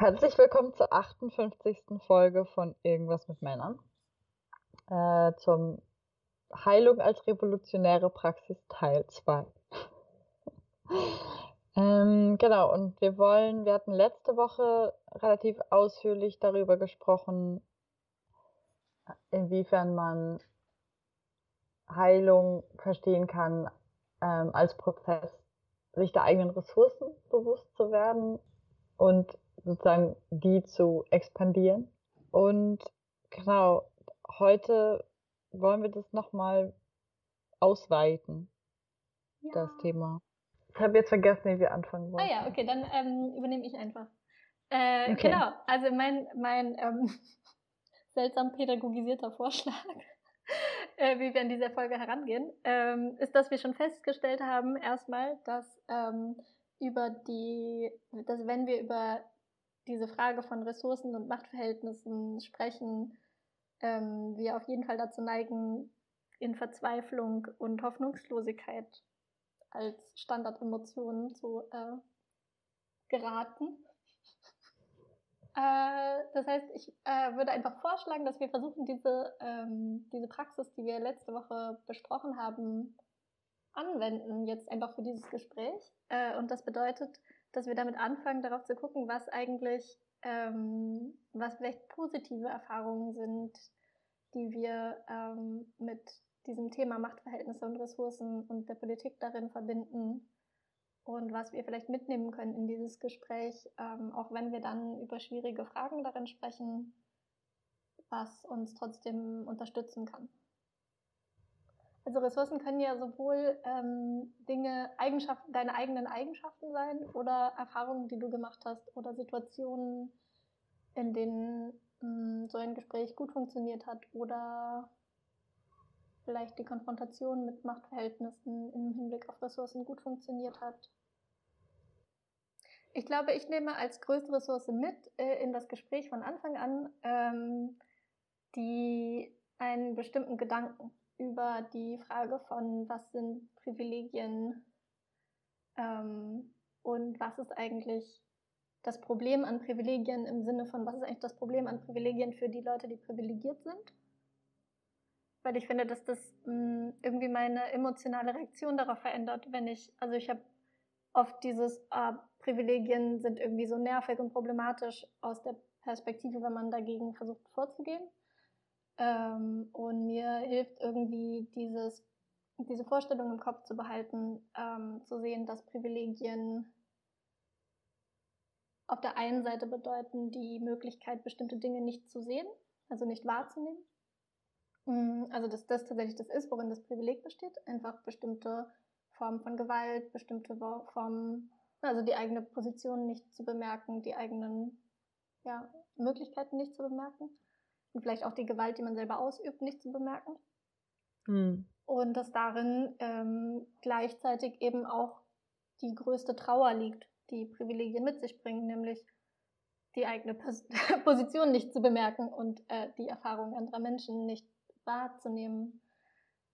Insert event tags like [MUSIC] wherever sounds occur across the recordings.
Herzlich willkommen zur 58. Folge von Irgendwas mit Männern. Äh, zum Heilung als revolutionäre Praxis Teil 2. [LAUGHS] ähm, genau, und wir wollen, wir hatten letzte Woche relativ ausführlich darüber gesprochen, inwiefern man Heilung verstehen kann ähm, als Prozess, sich der eigenen Ressourcen bewusst zu werden und sozusagen die zu expandieren. Und genau, heute wollen wir das nochmal ausweiten, ja. das Thema. Ich habe jetzt vergessen, wie wir anfangen wollen. Ah ja, okay, dann ähm, übernehme ich einfach. Äh, okay. Genau, also mein, mein ähm, [LAUGHS] seltsam pädagogisierter Vorschlag, [LAUGHS] äh, wie wir in dieser Folge herangehen, ähm, ist, dass wir schon festgestellt haben, erstmal, dass ähm, über die, dass wenn wir über diese Frage von Ressourcen und Machtverhältnissen sprechen, ähm, wir auf jeden Fall dazu neigen, in Verzweiflung und Hoffnungslosigkeit als Standardemotionen zu äh, geraten. [LAUGHS] Äh, das heißt, ich äh, würde einfach vorschlagen, dass wir versuchen, diese, ähm, diese Praxis, die wir letzte Woche besprochen haben, anwenden, jetzt einfach für dieses Gespräch. Äh, und das bedeutet, dass wir damit anfangen, darauf zu gucken, was eigentlich, ähm, was vielleicht positive Erfahrungen sind, die wir ähm, mit diesem Thema Machtverhältnisse und Ressourcen und der Politik darin verbinden und was wir vielleicht mitnehmen können in dieses Gespräch, ähm, auch wenn wir dann über schwierige Fragen darin sprechen, was uns trotzdem unterstützen kann. Also Ressourcen können ja sowohl ähm, Dinge, Eigenschaften, deine eigenen Eigenschaften sein oder Erfahrungen, die du gemacht hast oder Situationen, in denen mh, hm, so ein Gespräch gut funktioniert hat oder vielleicht die Konfrontation mit Machtverhältnissen im Hinblick auf Ressourcen gut funktioniert hat. Ich glaube, ich nehme als größte Ressource mit äh, in das Gespräch von Anfang an ähm, die einen bestimmten Gedanken über die Frage von, was sind Privilegien ähm, und was ist eigentlich das Problem an Privilegien im Sinne von, was ist eigentlich das Problem an Privilegien für die Leute, die privilegiert sind? Weil ich finde, dass das mh, hm, irgendwie meine emotionale Reaktion darauf verändert, wenn ich, also ich habe oft dieses, äh, Privilegien sind irgendwie so nervig und problematisch aus der Perspektive, wenn man dagegen versucht vorzugehen. Ähm, und mir hilft irgendwie dieses, diese Vorstellung im Kopf zu behalten, ähm, zu sehen, dass Privilegien auf der einen Seite bedeuten die Möglichkeit, bestimmte Dinge nicht zu sehen, also nicht wahrzunehmen. Mm, also dass das tatsächlich das ist, worin das Privileg besteht, einfach bestimmte Formen von Gewalt, bestimmte Formen, also die eigene Position nicht zu bemerken, die eigenen ja, Möglichkeiten nicht zu bemerken und vielleicht auch die Gewalt, die man selber ausübt, nicht zu bemerken. Mhm. Und dass darin ähm, gleichzeitig eben auch die größte Trauer liegt, die Privilegien mit sich bringen, nämlich die eigene Pos [LAUGHS] Position nicht zu bemerken und äh, die Erfahrungen anderer Menschen nicht wahrzunehmen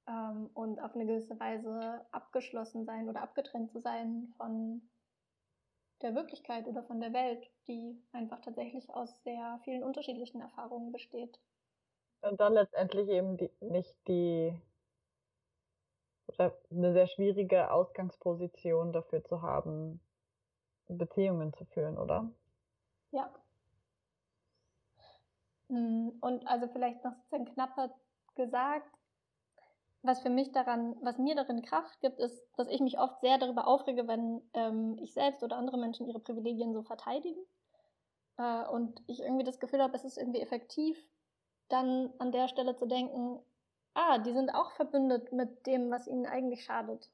ähm, und auf eine gewisse Weise abgeschlossen sein oder abgetrennt zu sein von der Wirklichkeit oder von der Welt, die einfach tatsächlich aus sehr vielen unterschiedlichen Erfahrungen besteht. Und dann letztendlich eben die, nicht die oder eine sehr schwierige Ausgangsposition dafür zu haben, Beziehungen zu führen, oder? Ja. Mm, und also vielleicht noch ein knapper gesagt, was für mich daran, was mir darin Kraft gibt, ist, dass ich mich oft sehr darüber aufrege, wenn ähm, ich selbst oder andere Menschen ihre Privilegien so verteidigen. Äh, und ich irgendwie das Gefühl habe, es ist irgendwie effektiv, dann an der Stelle zu denken, ah, die sind auch verbündet mit dem, was ihnen eigentlich schadet.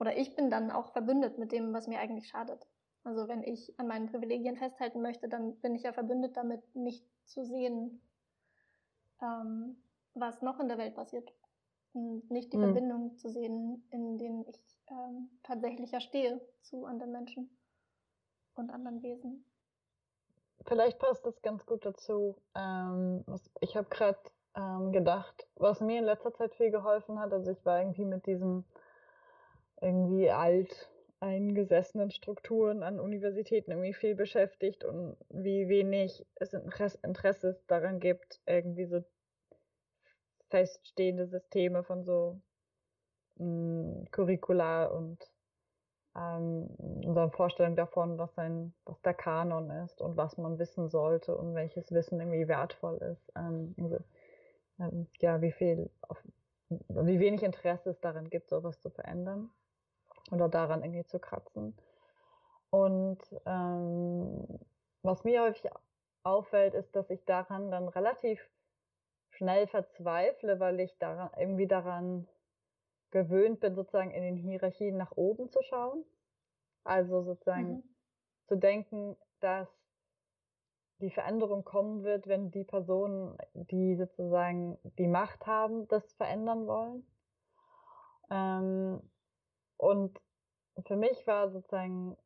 Oder ich bin dann auch verbündet mit dem, was mir eigentlich schadet. Also wenn ich an meinen Privilegien festhalten möchte, dann bin ich ja verbündet damit, nicht zu sehen, ähm, was noch in der Welt passiert. Und nicht die mhm. Verbindung zu sehen, in denen ich ähm, tatsächlich ja stehe zu anderen Menschen und anderen Wesen. Vielleicht passt das ganz gut dazu. Ähm, ich habe gerade ähm, gedacht, was mir in letzter Zeit viel geholfen hat, also ich war irgendwie mit diesem irgendwie alt eingesessenen Strukturen an Universitäten irgendwie viel beschäftigt und wie wenig es Interesse daran gibt, irgendwie so feststehende Systeme von so mh, hm, Curricula und ähm, unsere Vorstellung davon, was ein, was der Kanon ist und was man wissen sollte und welches Wissen irgendwie wertvoll ist. Ähm, also, ähm, ja, wie viel, auf, wie wenig Interesse es daran gibt, sowas zu verändern oder daran irgendwie zu kratzen. Und ähm, was mir häufig auffällt, ist, dass ich daran dann relativ schnell verzweifle, weil ich daran irgendwie daran gewöhnt bin, sozusagen in den Hierarchien nach oben zu schauen. Also sozusagen mhm. zu denken, dass die Veränderung kommen wird, wenn die Personen, die sozusagen die Macht haben, das verändern wollen. Ähm, und für mich war sozusagen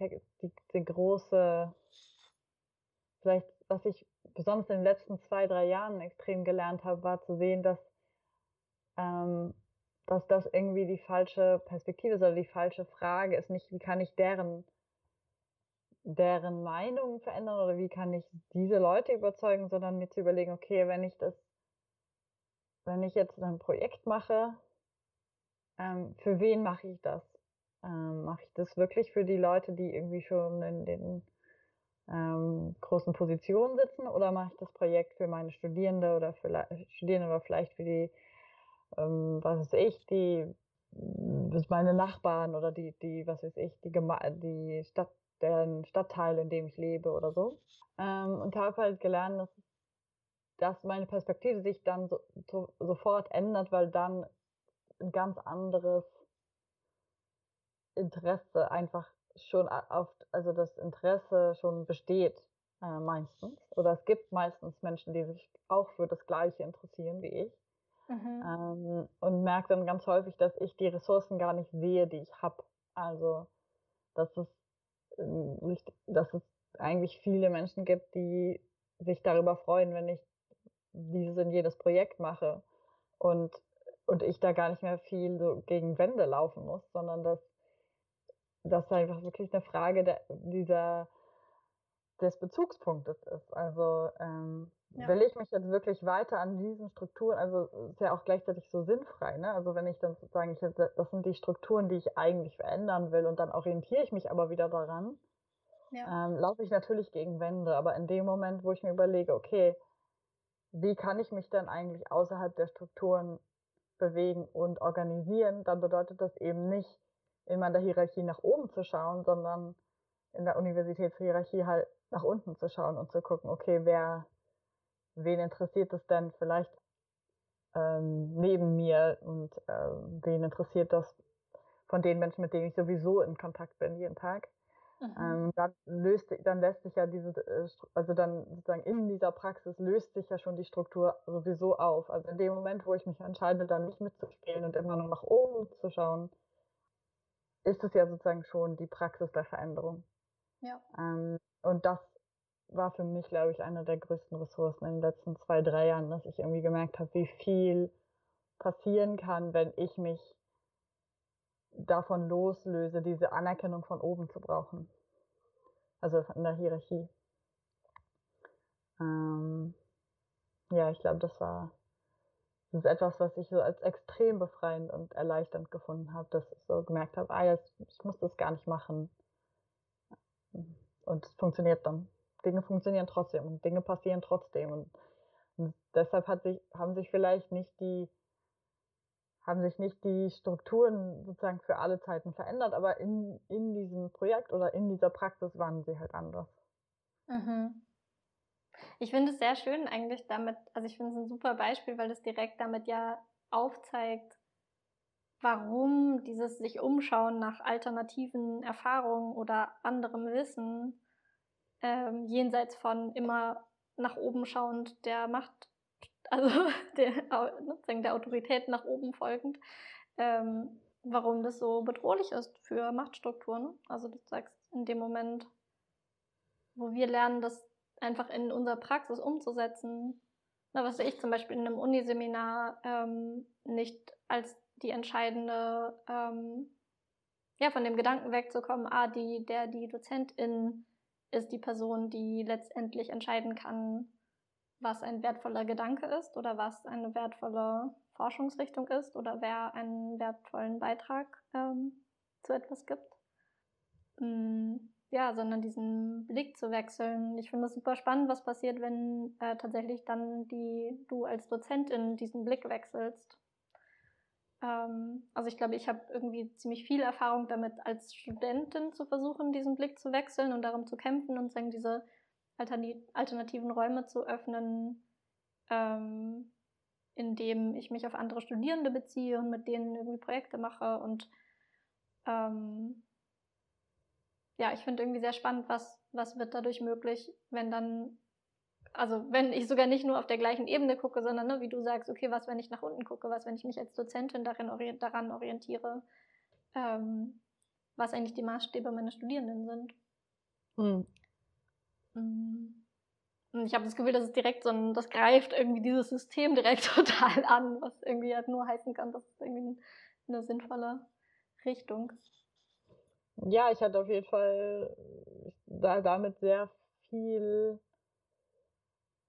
der, die, die große, vielleicht was ich besonders in den letzten zwei, drei Jahren extrem gelernt habe, war zu sehen, dass ähm, dass das irgendwie die falsche Perspektive ist oder die falsche Frage ist. Nicht, wie kann ich deren, deren Meinung verändern oder wie kann ich diese Leute überzeugen, sondern mir zu überlegen, okay, wenn ich das, wenn ich jetzt ein Projekt mache, ähm, für wen mache ich das? Ähm, mache ich das wirklich für die Leute, die irgendwie schon in den ähm, großen Positionen sitzen oder mache ich das Projekt für meine Studierende oder für Studierende oder vielleicht für die ähm, was weiß ich, die, meine Nachbarn oder die, die, was weiß ich, die, Geme die Stadt, der Stadtteil, in dem ich lebe oder so. Ähm, und habe halt gelernt, dass, dass meine Perspektive sich dann so, so, sofort ändert, weil dann ein ganz anderes Interesse einfach schon auf, also das Interesse schon besteht äh, meistens. Oder es gibt meistens Menschen, die sich auch für das Gleiche interessieren wie ich. Mhm. Ähm, und merke dann ganz häufig, dass ich die Ressourcen gar nicht sehe, die ich habe. Also, dass es, ähm, dass es eigentlich viele Menschen gibt, die sich darüber freuen, wenn ich dieses und jedes Projekt mache und, und ich da gar nicht mehr viel so gegen Wände laufen muss, sondern dass das einfach wirklich eine Frage der, dieser, des Bezugspunktes ist. Also ähm, ja. will ich mich jetzt wirklich weiter an diesen Strukturen, also ist ja auch gleichzeitig so sinnfrei, ne? Also wenn ich dann sozusagen, ich, das sind die Strukturen, die ich eigentlich verändern will und dann orientiere ich mich aber wieder daran, ja. ähm, laufe ich natürlich gegen Wände, aber in dem Moment, wo ich mir überlege, okay, wie kann ich mich dann eigentlich außerhalb der Strukturen bewegen und organisieren, dann bedeutet das eben nicht, immer in der Hierarchie nach oben zu schauen, sondern in der Universitätshierarchie halt nach unten zu schauen und zu gucken, okay, wer wen interessiert es denn vielleicht ähm, neben mir und ähm, wen interessiert das von den Menschen, mit denen ich sowieso in Kontakt bin jeden Tag. Mhm. Ähm, dann löst, dann lässt sich ja diese, äh, also dann sozusagen in dieser Praxis löst sich ja schon die Struktur sowieso auf. Also in dem Moment, wo ich mich entscheide, dann nicht mitzuspielen und immer nur nach oben zu schauen, ist es ja sozusagen schon die Praxis der Veränderung. Ja. Ähm, und das war für mich, glaube ich, eine der größten Ressourcen in den letzten zwei, drei Jahren, dass ich irgendwie gemerkt habe, wie viel passieren kann, wenn ich mich davon loslöse, diese Anerkennung von oben zu brauchen. Also in der Hierarchie. Ähm, ja, ich glaube, das war das ist etwas, was ich so als extrem befreiend und erleichternd gefunden habe, dass ich so gemerkt habe, ah, jetzt, ich muss das gar nicht machen. Und es funktioniert dann. Dinge funktionieren trotzdem und Dinge passieren trotzdem. Und, und deshalb hat sich, haben sich vielleicht nicht die, haben sich nicht die Strukturen sozusagen für alle Zeiten verändert, aber in, in diesem Projekt oder in dieser Praxis waren sie halt anders. Mhm. Ich finde es sehr schön eigentlich damit, also ich finde es ein super Beispiel, weil es direkt damit ja aufzeigt, warum dieses sich umschauen nach alternativen Erfahrungen oder anderem Wissen ähm, jenseits von immer nach oben schauend der Macht, also [LAUGHS] der, sozusagen der Autorität nach oben folgend, ähm, warum das so bedrohlich ist für Machtstrukturen. Also du sagst in dem Moment, wo wir lernen, das einfach in unserer Praxis umzusetzen, na, was ich zum Beispiel in einem Uniseminar ähm, nicht als die entscheidende ähm, ja, von dem Gedanken wegzukommen, ah, die, der, die Dozentin ist die Person, die letztendlich entscheiden kann, was ein wertvoller Gedanke ist oder was eine wertvolle Forschungsrichtung ist oder wer einen wertvollen Beitrag ähm, zu etwas gibt. Mm, ja, sondern diesen Blick zu wechseln. Ich finde es super spannend, was passiert, wenn äh, tatsächlich dann die du als Dozentin diesen Blick wechselst. Ähm, also ich glaube, ich habe irgendwie ziemlich viel Erfahrung damit, als Studentin zu versuchen, diesen Blick zu wechseln und darum zu kämpfen und sagen, diese alternativen Räume zu öffnen, ähm, indem ich mich auf andere Studierende beziehe und mit denen irgendwie Projekte mache. Und ähm, ja, ich finde irgendwie sehr spannend, was, was wird dadurch möglich, wenn dann, also wenn ich sogar nicht nur auf der gleichen Ebene gucke, sondern ne, wie du sagst, okay, was, wenn ich nach unten gucke, was, wenn ich mich als Dozentin darin orient, daran orientiere, ähm, was eigentlich die Maßstäbe meiner Studierenden sind. Hm. Mhm. Ich habe das Gefühl, dass es direkt so ein, das greift irgendwie dieses System direkt [LAUGHS] total an, was irgendwie halt nur heißen kann, das ist irgendwie eine sinnvolle Richtung. Ja, ich hatte auf jeden Fall da, damit sehr viel.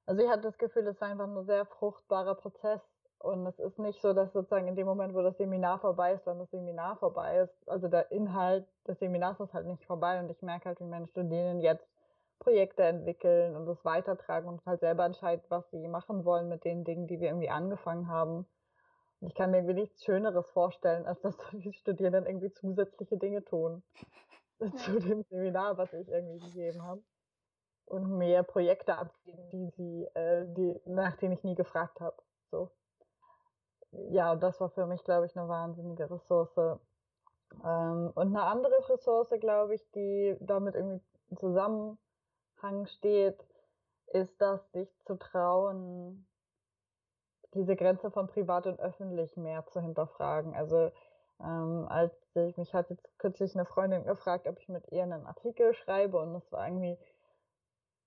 Also ich hatte das Gefühl, es war einfach ein sehr fruchtbarer Prozess. Und es ist nicht so, dass sozusagen in dem Moment, wo das Seminar vorbei ist, dann das Seminar vorbei ist. Also der Inhalt des Seminars ist halt nicht vorbei und ich merke halt, wie meine Studierenden jetzt Projekte entwickeln und das weitertragen und halt selber entscheiden, was sie machen wollen mit den Dingen, die wir irgendwie angefangen haben. Ich kann mir irgendwie nichts Schöneres vorstellen, als dass [LAUGHS] die Studierenden irgendwie zusätzliche Dinge tun [LAUGHS] zu dem Seminar, was ich irgendwie gegeben habe. Und mehr Projekte abgeben, die sie, äh, die, nach denen ich nie gefragt habe. So. Ja, und das war für mich, glaube ich, eine wahnsinnige Ressource. Ähm, und eine andere Ressource, glaube ich, die damit irgendwie zusammen Zusammenhang steht, ist das, sich zu trauen, diese Grenze von privat und öffentlich mehr zu hinterfragen. Also ähm, als ich mich hat jetzt kürzlich eine Freundin gefragt, ob ich mit ihr einen Artikel schreibe und das war irgendwie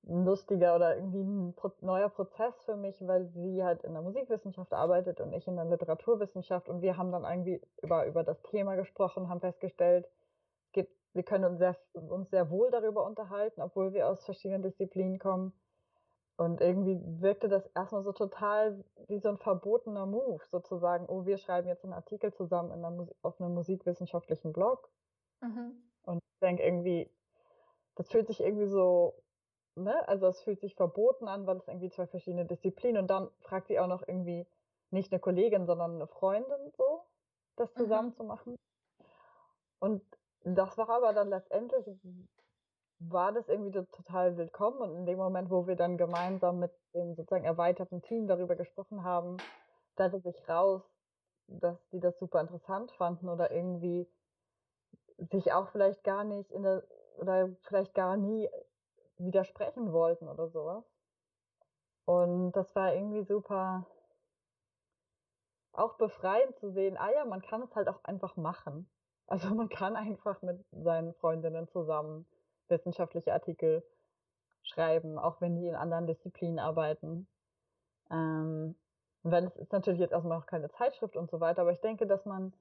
ein lustiger oder irgendwie ein neuer Prozess für mich, weil sie halt in der Musikwissenschaft arbeitet und ich in der Literaturwissenschaft und wir haben dann irgendwie über, über das Thema gesprochen, haben festgestellt, wir können uns sehr, uns sehr wohl darüber unterhalten, obwohl wir aus verschiedenen Disziplinen kommen. Und irgendwie wirkte das erstmal so total wie so ein verbotener Move, sozusagen, oh, wir schreiben jetzt einen Artikel zusammen in einer, auf einem musikwissenschaftlichen Blog. Mhm. Und ich denke irgendwie, das fühlt sich irgendwie so, ne, also es fühlt sich verboten an, weil es irgendwie zwei verschiedene Disziplinen und dann fragt sie auch noch irgendwie nicht eine Kollegin, sondern eine Freundin so, das zusammen mhm. zu machen. Und das war aber dann letztendlich, war das irgendwie total willkommen und in dem Moment, wo wir dann gemeinsam mit dem sozusagen erweiterten Team darüber gesprochen haben, stellte sich raus, dass die das super interessant fanden oder irgendwie sich auch vielleicht gar nicht in der oder vielleicht gar nie widersprechen wollten oder sowas. Und das war irgendwie super auch befreiend zu sehen, ah ja, man kann es halt auch einfach machen. Also man kann einfach mit seinen Freundinnen zusammen wissenschaftliche Artikel schreiben, auch wenn die in anderen Disziplinen arbeiten. Ähm, wenn es ist natürlich jetzt erstmal noch keine Zeitschrift und so weiter, aber ich denke, dass man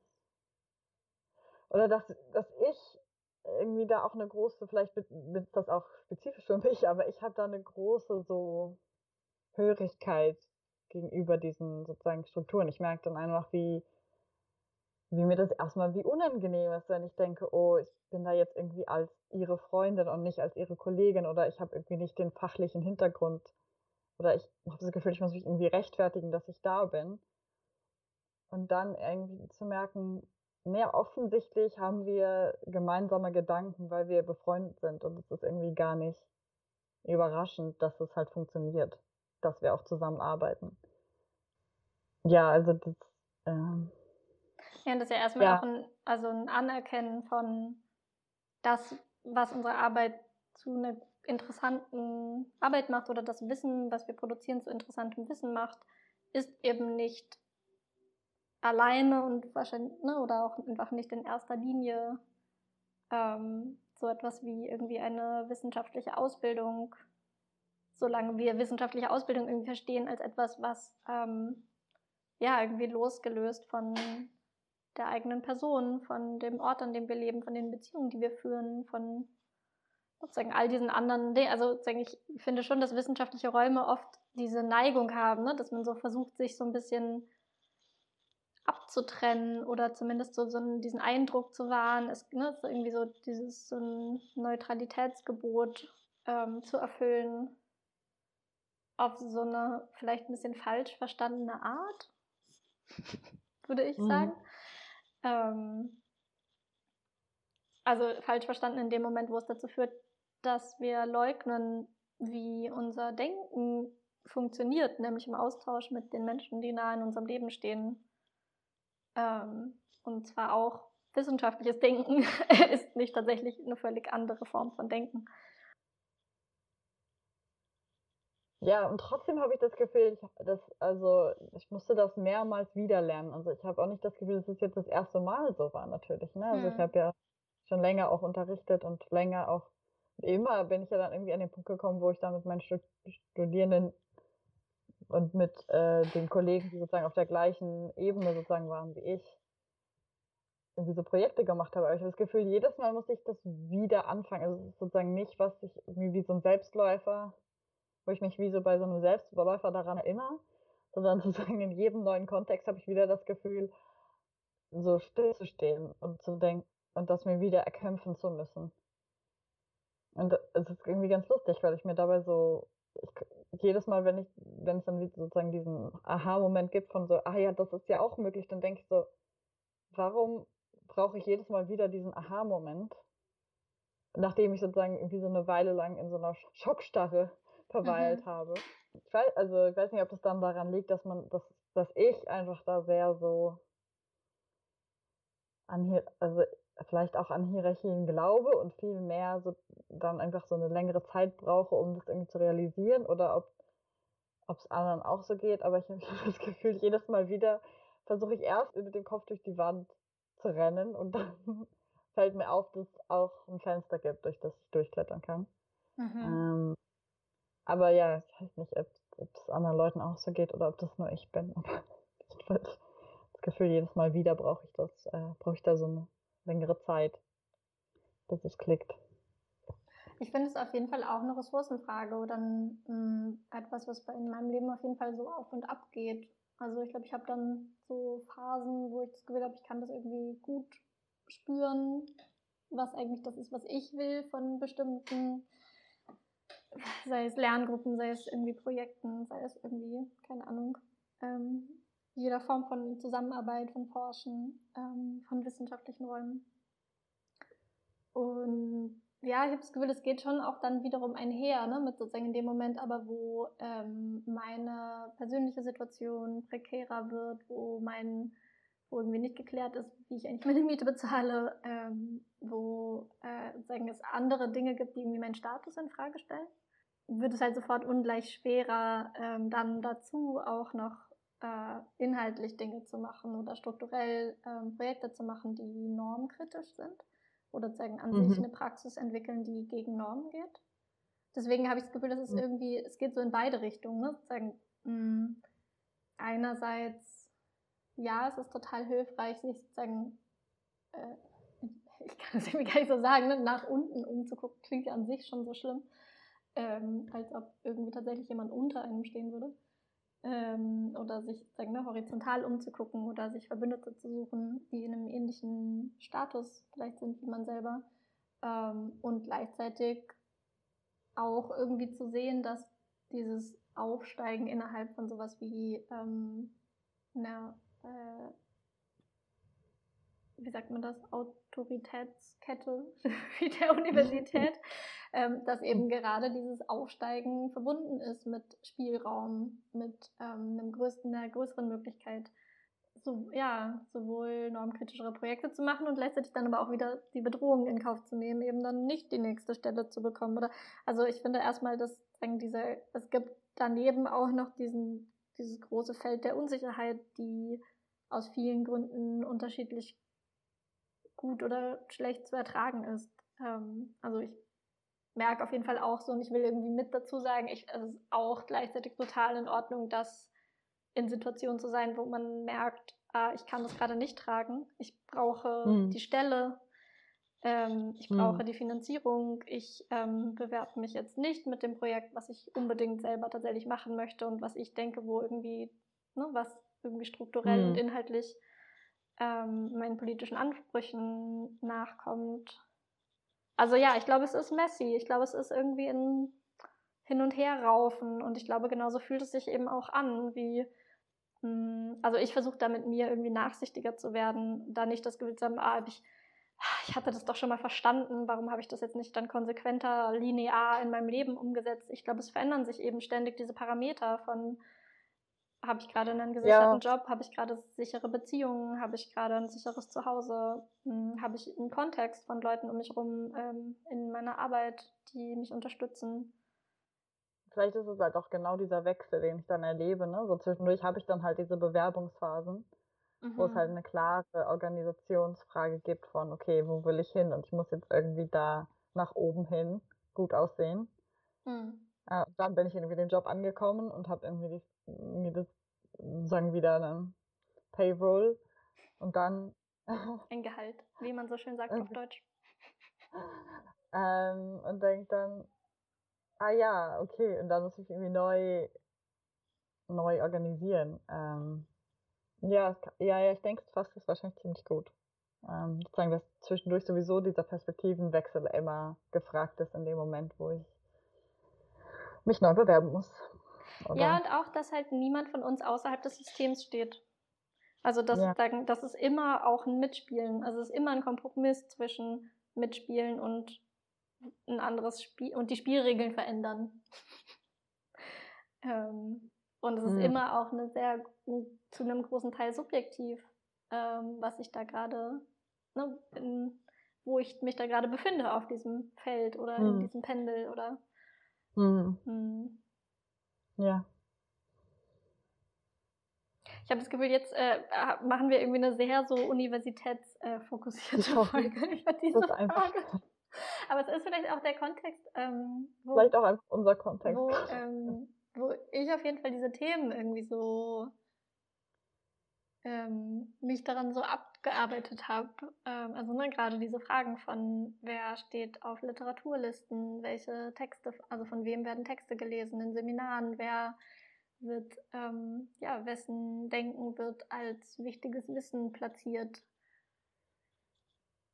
oder dass, dass ich irgendwie da auch eine große, vielleicht ist das auch spezifisch für mich, aber ich habe da eine große so Hörigkeit gegenüber diesen sozusagen Strukturen. Ich merke dann einfach, wie wie mir das erstmal wie unangenehm ist, wenn ich denke, oh, ich bin da jetzt irgendwie als ihre Freundin und nicht als ihre Kollegin oder ich habe irgendwie nicht den fachlichen Hintergrund oder ich habe das Gefühl, ich muss mich irgendwie rechtfertigen, dass ich da bin. Und dann irgendwie zu merken, mehr offensichtlich haben wir gemeinsame Gedanken, weil wir befreundet sind und es ist irgendwie gar nicht überraschend, dass es halt funktioniert, dass wir auch zusammenarbeiten. Ja, also das, ähm, ja, das ist ja erstmal ja. auch ein, also ein Anerkennen von das, was unsere Arbeit zu einer interessanten Arbeit macht oder das Wissen, was wir produzieren, zu interessantem Wissen macht, ist eben nicht alleine und wahrscheinlich, ne, oder auch einfach nicht in erster Linie ähm, so etwas wie irgendwie eine wissenschaftliche Ausbildung, solange wir wissenschaftliche Ausbildung irgendwie verstehen als etwas, was ähm, ja irgendwie losgelöst von der eigenen Person, von dem Ort, an dem wir leben, von den Beziehungen, die wir führen, von sozusagen all diesen anderen Dingen. Also sozusagen ich finde schon, dass wissenschaftliche Räume oft diese Neigung haben, ne? dass man so versucht, sich so ein bisschen abzutrennen oder zumindest so, so einen, diesen Eindruck zu wahren. Es ne, ist irgendwie so dieses so ein Neutralitätsgebot ähm, zu erfüllen auf so eine vielleicht ein bisschen falsch verstandene Art, [LAUGHS] würde ich mhm. sagen. Ähm, also falsch verstanden in dem Moment, wo es dazu führt, dass wir leugnen, wie unser Denken funktioniert, nämlich im Austausch mit den Menschen, die nah in unserem Leben stehen. Ähm, und zwar auch wissenschaftliches Denken [LAUGHS] ist nicht tatsächlich eine völlig andere Form von Denken. Ja, und trotzdem habe ich das Gefühl, ich, dass, also, ich musste das mehrmals wieder lernen. Also ich habe auch nicht das Gefühl, dass es jetzt das erste Mal so war, natürlich. Ne? Also hm. ich habe ja schon länger auch unterrichtet und länger auch, immer bin ich ja dann irgendwie an den Punkt gekommen, wo ich dann mit meinen Studierenden und mit äh, den Kollegen, die sozusagen auf der gleichen Ebene sozusagen waren wie ich, irgendwie so Projekte gemacht habe. Aber ich habe das Gefühl, jedes Mal muss ich das wieder anfangen. Also es ist sozusagen nicht, was ich irgendwie wie so ein Selbstläufer wo ich mich wie so bei so einem Selbstüberläufer daran erinnere, sondern [LAUGHS] sozusagen in jedem neuen Kontext habe ich wieder das Gefühl, so stillzustehen und zu denken und das mir wieder erkämpfen zu müssen. Und es ist irgendwie ganz lustig, weil ich mir dabei so, ich, jedes Mal, wenn ich, wenn es dann sozusagen diesen Aha-Moment gibt von so, ah ja, das ist ja auch möglich, dann denke ich so, warum brauche ich jedes Mal wieder diesen Aha-Moment? Nachdem ich sozusagen irgendwie so eine Weile lang in so einer Schockstarre verweilt mhm. habe. Ich weiß, also ich weiß nicht, ob das dann daran liegt, dass man, dass, dass ich einfach da sehr so an also vielleicht auch an Hierarchien glaube und viel mehr so dann einfach so eine längere Zeit brauche, um das irgendwie zu realisieren oder ob ob es anderen auch so geht, aber ich [LAUGHS] habe das Gefühl, jedes Mal wieder versuche ich erst mit dem Kopf durch die Wand zu rennen und dann [LAUGHS] fällt mir auf, dass es auch ein Fenster gibt, durch das ich durchklettern kann. Mhm. Ähm, aber ja, ich weiß nicht, ob, es anderen Leuten auch so geht oder ob das nur ich bin. Aber [LAUGHS] habe das Gefühl, jedes Mal wieder brauche ich das, äh, brauche ich da so eine längere Zeit, bis es klickt. Ich finde es auf jeden Fall auch eine Ressourcenfrage oder ein, ein, etwas, was in meinem Leben auf jeden Fall so auf und ab geht. Also ich glaube, ich habe dann so Phasen, wo ich das Gefühl habe, ich kann das irgendwie gut spüren, was eigentlich das ist, was ich will von bestimmten sei es Lerngruppen, sei es irgendwie Projekten, sei es irgendwie, keine Ahnung, ähm, jeder Form von Zusammenarbeit, von Forschen, ähm, von wissenschaftlichen Räumen. Und ja, ich habe das Gefühl, es geht schon auch dann wiederum einher, ne, mit sozusagen in dem Moment aber, wo ähm, meine persönliche Situation prekärer wird, wo mein, wo irgendwie nicht geklärt ist, wie ich eigentlich meine Miete bezahle, ähm, wo äh, sozusagen es andere Dinge gibt, die irgendwie meinen Status in Frage stellen wird es halt sofort ungleich schwerer, ähm, dann dazu auch noch äh, inhaltlich Dinge zu machen oder strukturell ähm, Projekte zu machen, die normkritisch sind oder sozusagen an mhm. sich eine Praxis entwickeln, die gegen Normen geht. Deswegen habe ich das Gefühl, dass es mhm. irgendwie, es geht so in beide Richtungen. Ne? Sozusagen, mh, mm, einerseits, ja, es ist total hilfreich, sich sozusagen, äh, [LAUGHS] ich kann es irgendwie gar nicht so sagen, ne? nach unten umzugucken, klingt ja an sich schon so schlimm ähm, als ob irgendwie tatsächlich jemand unter einem stehen würde. Ähm, oder sich sagen wir, horizontal umzugucken oder sich Verbündete zu suchen, die in einem ähnlichen Status vielleicht sind wie man selber. Ähm, und gleichzeitig auch irgendwie zu sehen, dass dieses Aufsteigen innerhalb von sowas wie ähm, einer äh, wie sagt man das, Autoritätskette [LAUGHS] wie der Universität, [LAUGHS] ähm, dass eben gerade dieses Aufsteigen verbunden ist mit Spielraum, mit ähm, einem größten, einer größeren Möglichkeit, so, ja, sowohl normkritischere Projekte zu machen und gleichzeitig dann aber auch wieder die Bedrohung in Kauf zu nehmen, eben dann nicht die nächste Stelle zu bekommen. Oder also ich finde erstmal, dass sagen, diese, es gibt daneben auch noch diesen, dieses große Feld der Unsicherheit, die aus vielen Gründen unterschiedlich gut oder schlecht zu ertragen ist. Ähm, also ich merke auf jeden Fall auch so und ich will irgendwie mit dazu sagen, ich, es ist auch gleichzeitig total in Ordnung, dass in Situationen zu sein, wo man merkt, ah, ich kann das gerade nicht tragen, ich brauche mhm. die Stelle, ähm, ich brauche mhm. die Finanzierung, ich ähm, bewerbe mich jetzt nicht mit dem Projekt, was ich unbedingt selber tatsächlich machen möchte und was ich denke, wo irgendwie, ne, was irgendwie strukturell mhm. und inhaltlich ähm, meinen politischen Ansprüchen nachkommt. Also ja, ich glaube, es ist messy. Ich glaube, es ist irgendwie ein Hin- und Herraufen. Und ich glaube, genauso fühlt es sich eben auch an, wie hm, also ich versuche da mit mir irgendwie nachsichtiger zu werden, da nicht das Gefühl zu haben, ah, ich, ich hatte das doch schon mal verstanden, warum habe ich das jetzt nicht dann konsequenter, linear in meinem Leben umgesetzt? Ich glaube, es verändern sich eben ständig diese Parameter von, habe ich gerade einen gesicherten ja. Job, habe ich gerade sichere Beziehungen, habe ich gerade ein sicheres Zuhause, hm, habe ich einen Kontext von Leuten um mich herum ähm, in meiner Arbeit, die mich unterstützen vielleicht ist es halt auch genau dieser Wechsel, den ich dann erlebe. Ne? So zwischendurch habe ich dann halt diese Bewerbungsphasen, mhm. wo es halt mhm. eine klare Organisationsfrage gibt von, okay, wo will ich hin? Und ich muss jetzt irgendwie da nach oben hin gut aussehen. Mhm. Äh, dann bin ich irgendwie den Job angekommen und habe irgendwie, irgendwie das, sagen wieder eine Payroll und dann [LAUGHS] ein Gehalt, wie man so schön sagt auf Deutsch. [LAUGHS] ähm, und denke dann, Ah ja, okay. Und dann muss ich irgendwie neu, neu organisieren. Ähm, ja, ja, ja, ich denke, es fasst es wahrscheinlich ziemlich gut. Ähm, sozusagen, dass zwischendurch sowieso dieser Perspektivenwechsel immer gefragt ist in dem Moment, wo ich mich neu bewerben muss. Oder? Ja, und auch, dass halt niemand von uns außerhalb des Systems steht. Also das, ja. das ist immer auch ein Mitspielen. Also es ist immer ein Kompromiss zwischen Mitspielen und ein anderes Spiel und die Spielregeln verändern. [LAUGHS] ähm, und es ist mhm. immer auch eine sehr zu einem großen Teil subjektiv, ähm, was ich da gerade, ne, wo ich mich da gerade befinde auf diesem Feld oder mhm. in diesem Pendel oder. Mhm. Ja. Ich habe das Gefühl, jetzt äh, machen wir irgendwie eine sehr so universitätsfokussierte äh, Folge über diese Frage. Aber es ist vielleicht auch der Kontext, ähm, wo, vielleicht auch einfach unser Kontext. Wo, ähm, wo ich auf jeden Fall diese Themen irgendwie so ähm, mich daran so abgearbeitet habe. Ähm, also ne, gerade diese Fragen von wer steht auf Literaturlisten, welche Texte, also von wem werden Texte gelesen in Seminaren, wer wird, ähm, ja, wessen Denken wird als wichtiges Wissen platziert.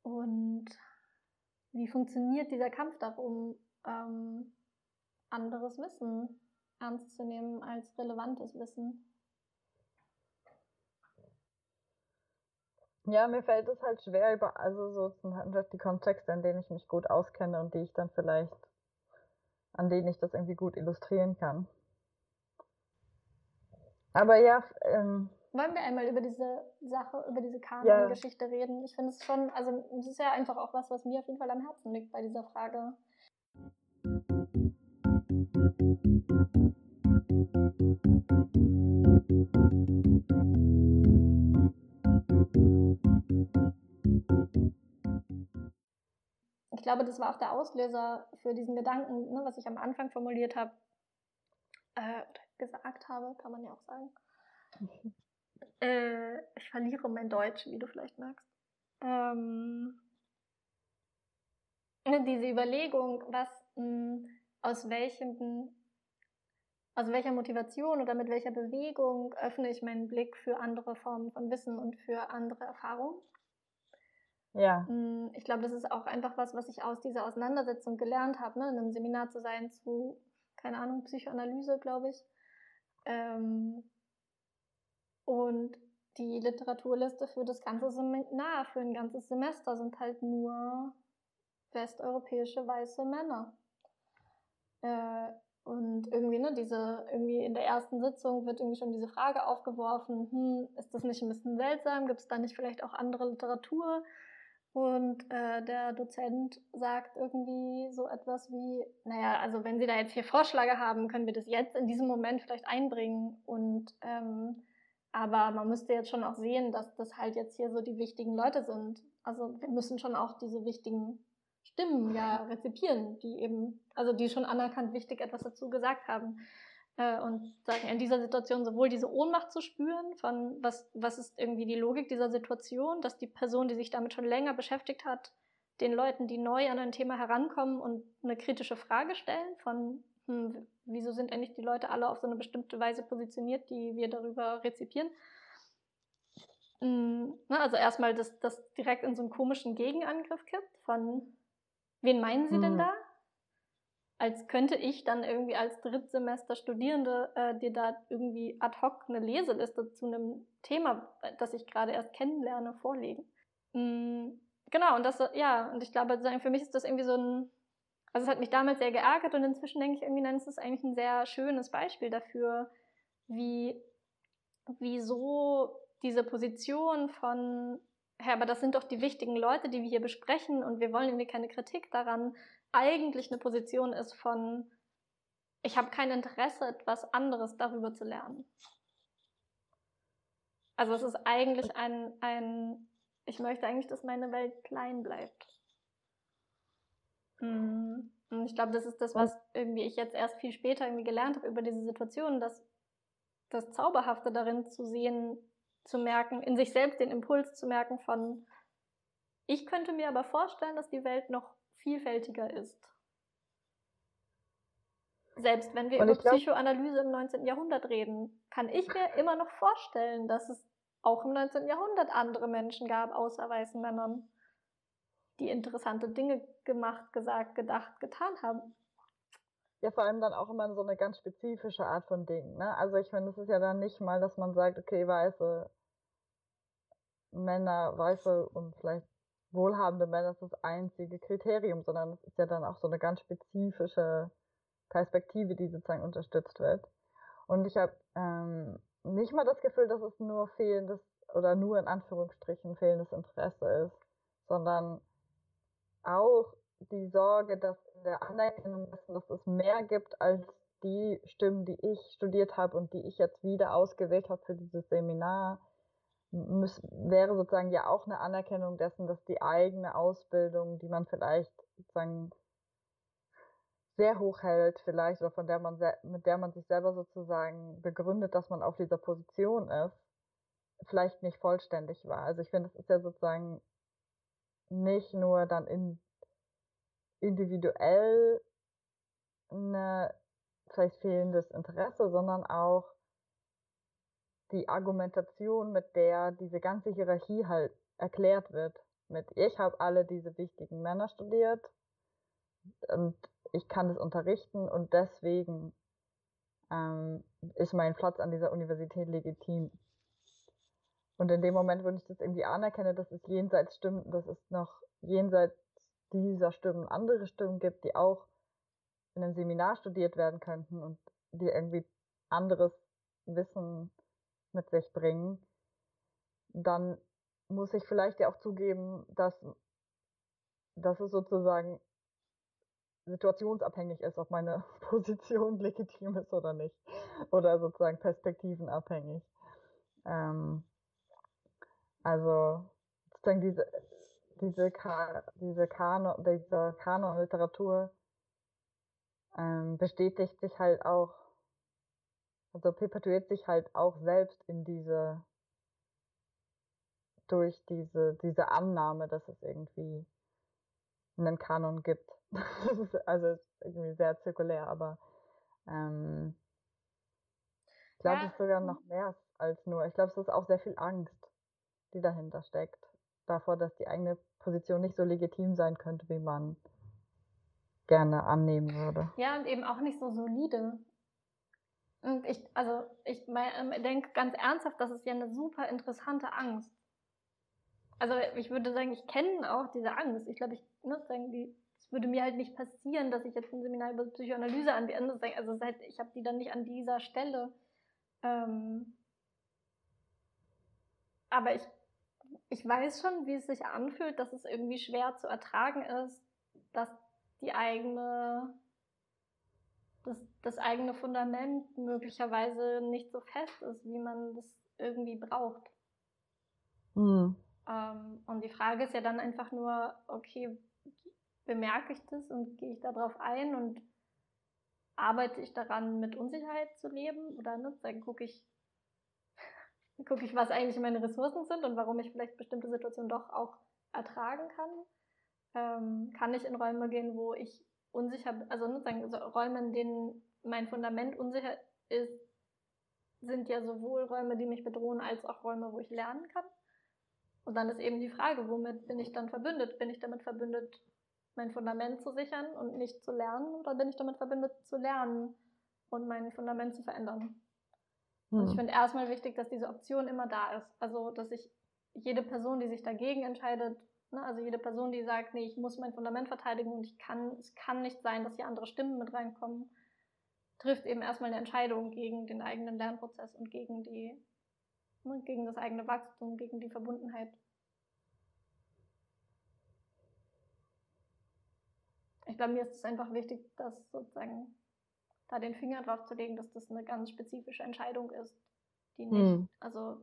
Und wie funktioniert dieser Kampf darum, ähm, anderes Wissen ernst zu nehmen als relevantes Wissen? Ja, mir fällt es halt schwer über, also so sind halt die Kontexte, in denen ich mich gut auskenne und die ich dann vielleicht, an denen ich das irgendwie gut illustrieren kann. Aber ja, ähm, wollen wir einmal über diese Sache, über diese Kanon-Geschichte ja. reden? Ich finde es schon, also es ist ja einfach auch was, was mir auf jeden Fall am Herzen liegt bei dieser Frage. Ich glaube, das war auch der Auslöser für diesen Gedanken, ne, was ich am Anfang formuliert habe, äh, gesagt habe, kann man ja auch sagen. [LAUGHS] Äh, ich verliere mein Deutsch, wie du vielleicht merkst. Ähm, diese Überlegung, was mh, hm, aus welchem aus welcher Motivation oder mit welcher Bewegung öffne ich meinen Blick für andere Formen von Wissen und für andere Erfahrungen. Ja. Hm, ich glaube, das ist auch einfach was, was ich aus dieser Auseinandersetzung gelernt habe, ne? in einem Seminar zu sein zu, keine Ahnung, Psychoanalyse, glaube ich. Ähm, und die Literaturliste für das ganze Seminar, für ein ganzes Semester sind halt nur westeuropäische weiße Männer. Äh, und irgendwie, ne, diese, irgendwie in der ersten Sitzung wird irgendwie schon diese Frage aufgeworfen, hm, ist das nicht ein bisschen seltsam? Gibt es da nicht vielleicht auch andere Literatur? Und äh, der Dozent sagt irgendwie so etwas wie, naja, also wenn Sie da jetzt vier Vorschläge haben, können wir das jetzt in diesem Moment vielleicht einbringen. Und ähm, aber man müsste jetzt schon auch sehen, dass das halt jetzt hier so die wichtigen Leute sind. Also wir müssen schon auch diese wichtigen Stimmen ja rezipieren, die eben, also die schon anerkannt wichtig etwas dazu gesagt haben. Äh, und sagen, in dieser Situation sowohl diese Ohnmacht zu spüren, von was, was ist irgendwie die Logik dieser Situation, dass die Person, die sich damit schon länger beschäftigt hat, den Leuten, die neu an ein Thema herankommen und eine kritische Frage stellen, von hm, wieso sind eigentlich die Leute alle auf so eine bestimmte Weise positioniert, die wir darüber rezipieren. Hm, ne, also erstmal, dass das direkt in so einen komischen Gegenangriff kippt, von wen meinen Sie denn hm. da? Als könnte ich dann irgendwie als Drittsemester Studierende äh, dir da irgendwie ad hoc eine Leseliste zu einem Thema, das ich gerade erst kennenlerne, vorlegen. Mhm, genau, und das, ja, und ich glaube, für mich ist das irgendwie so ein, also es hat mich damals sehr geärgert und inzwischen denke ich irgendwie, ist es eigentlich ein sehr schönes Beispiel dafür, wie, wieso diese Position von, ja, aber das sind doch die wichtigen Leute, die wir hier besprechen und wir wollen irgendwie keine Kritik daran, eigentlich eine Position ist von, ich habe kein Interesse, etwas anderes darüber zu lernen. Also es ist eigentlich ein, ein, ich möchte eigentlich, dass meine Welt klein bleibt. Mhm. Und ich glaube, das ist das, was irgendwie ich jetzt erst viel später irgendwie gelernt habe über diese Situation, dass das Zauberhafte darin zu sehen, zu merken, in sich selbst den Impuls zu merken von, ich könnte mir aber vorstellen, dass die Welt noch vielfältiger ist. Selbst wenn wir über glaub, Psychoanalyse im 19. Jahrhundert reden, kann ich mir [LAUGHS] immer noch vorstellen, dass es auch im 19. Jahrhundert andere Menschen gab, außer weißen Männern, die interessante Dinge gemacht, gesagt, gedacht, getan haben. Ja, vor allem dann auch immer so eine ganz spezifische Art von Dingen. Ne? Also ich meine, das ist ja dann nicht mal, dass man sagt, okay, weiße Männer, weiße und vielleicht wohlhabende Männer ist das einzige Kriterium, sondern es ist ja dann auch so eine ganz spezifische Perspektive, die sozusagen unterstützt wird. Und ich habe ähm, nicht mal das Gefühl, dass es nur fehlendes oder nur in Anführungsstrichen fehlendes Interesse ist, sondern auch die Sorge, dass in der Anerkennung dessen, dass es mehr gibt als die Stimmen, die ich studiert habe und die ich jetzt wieder ausgewählt habe für dieses Seminar, muss, wäre sozusagen ja auch eine Anerkennung dessen, dass die eigene Ausbildung, die man vielleicht sozusagen sehr hoch hält, vielleicht, oder von der man, mit der man sich selber sozusagen begründet, dass man auf dieser Position ist, vielleicht nicht vollständig war. Also ich finde, es ist ja sozusagen nicht nur dann in, individuell eine vielleicht fehlendes Interesse, sondern auch die Argumentation, mit der diese ganze Hierarchie halt erklärt wird. Mit ich habe alle diese wichtigen Männer studiert und ich kann es unterrichten und deswegen ähm, ist mein Platz an dieser Universität legitim. Und in dem Moment, wo ich das irgendwie anerkenne, dass es jenseits Stimmen, dass es noch jenseits dieser Stimmen andere Stimmen gibt, die auch in einem Seminar studiert werden könnten und die irgendwie anderes Wissen mit sich bringen, dann muss ich vielleicht ja auch zugeben, dass, dass es sozusagen situationsabhängig ist, ob meine [LAUGHS] Position legitim ist oder nicht. Oder sozusagen perspektivenabhängig. Ähm, also sozusagen diese, diese, Ka diese Kanon, diese Kanon-Literatur ähm, bestätigt sich halt auch also perpetuiert sich halt auch selbst in diese, durch diese, diese Annahme, dass es irgendwie einen Kanon gibt. [LAUGHS] also irgendwie sehr zirkulär, aber ähm, ich glaube, ja. es ist sogar noch mehr als nur. Ich glaube, es ist auch sehr viel Angst, die dahinter steckt. Davor, dass die eigene Position nicht so legitim sein könnte, wie man gerne annehmen würde. Ja, und eben auch nicht so solide. Und ich, also ich ähm, denke ganz ernsthaft, das ist ja eine super interessante Angst. Also ich würde sagen, ich kenne auch diese Angst. Ich glaube, ich muss sagen, die, es würde mir halt nicht passieren, dass ich jetzt ein Seminar über Psychoanalyse anbiete. Also halt, ich habe die dann nicht an dieser Stelle. Ähm, aber ich, ich weiß schon, wie es sich anfühlt, dass es irgendwie schwer zu ertragen ist, dass die eigene das, das eigene Fundament möglicherweise nicht so fest ist, wie man das irgendwie braucht. Mhm. Ähm, und die Frage ist ja dann einfach nur, okay, bemerke ich das und gehe ich darauf ein und arbeite ich daran, mit Unsicherheit zu leben oder ne, dann gucke ich, [LAUGHS] gucke ich, was eigentlich meine Ressourcen sind und warum ich vielleicht bestimmte Situationen doch auch ertragen kann. Ähm, kann ich in Räume gehen, wo ich unsicher, also ne, sagen, also Räume, in denen mein Fundament unsicher ist, sind ja sowohl Räume, die mich bedrohen, als auch Räume, wo ich lernen kann. Und dann ist eben die Frage, womit bin ich dann verbündet? Bin ich damit verbündet, mein Fundament zu sichern und nicht zu lernen? Oder bin ich damit verbündet, zu lernen und mein Fundament zu verändern? Und ich hm. finde erstmal wichtig, dass diese Option immer da ist. Also, dass ich jede Person, die sich dagegen entscheidet, ne, also jede Person, die sagt, nee, ich muss mein Fundament verteidigen und ich kann, es kann nicht sein, dass hier andere Stimmen mit reinkommen, trifft eben erstmal eine Entscheidung gegen den eigenen Lernprozess und gegen die, ne, gegen das eigene Wachstum, gegen die Verbundenheit. Ich glaube, mir ist es einfach wichtig, dass sozusagen da den Finger drauf zu legen, dass das eine ganz spezifische Entscheidung ist, die nicht, hm. also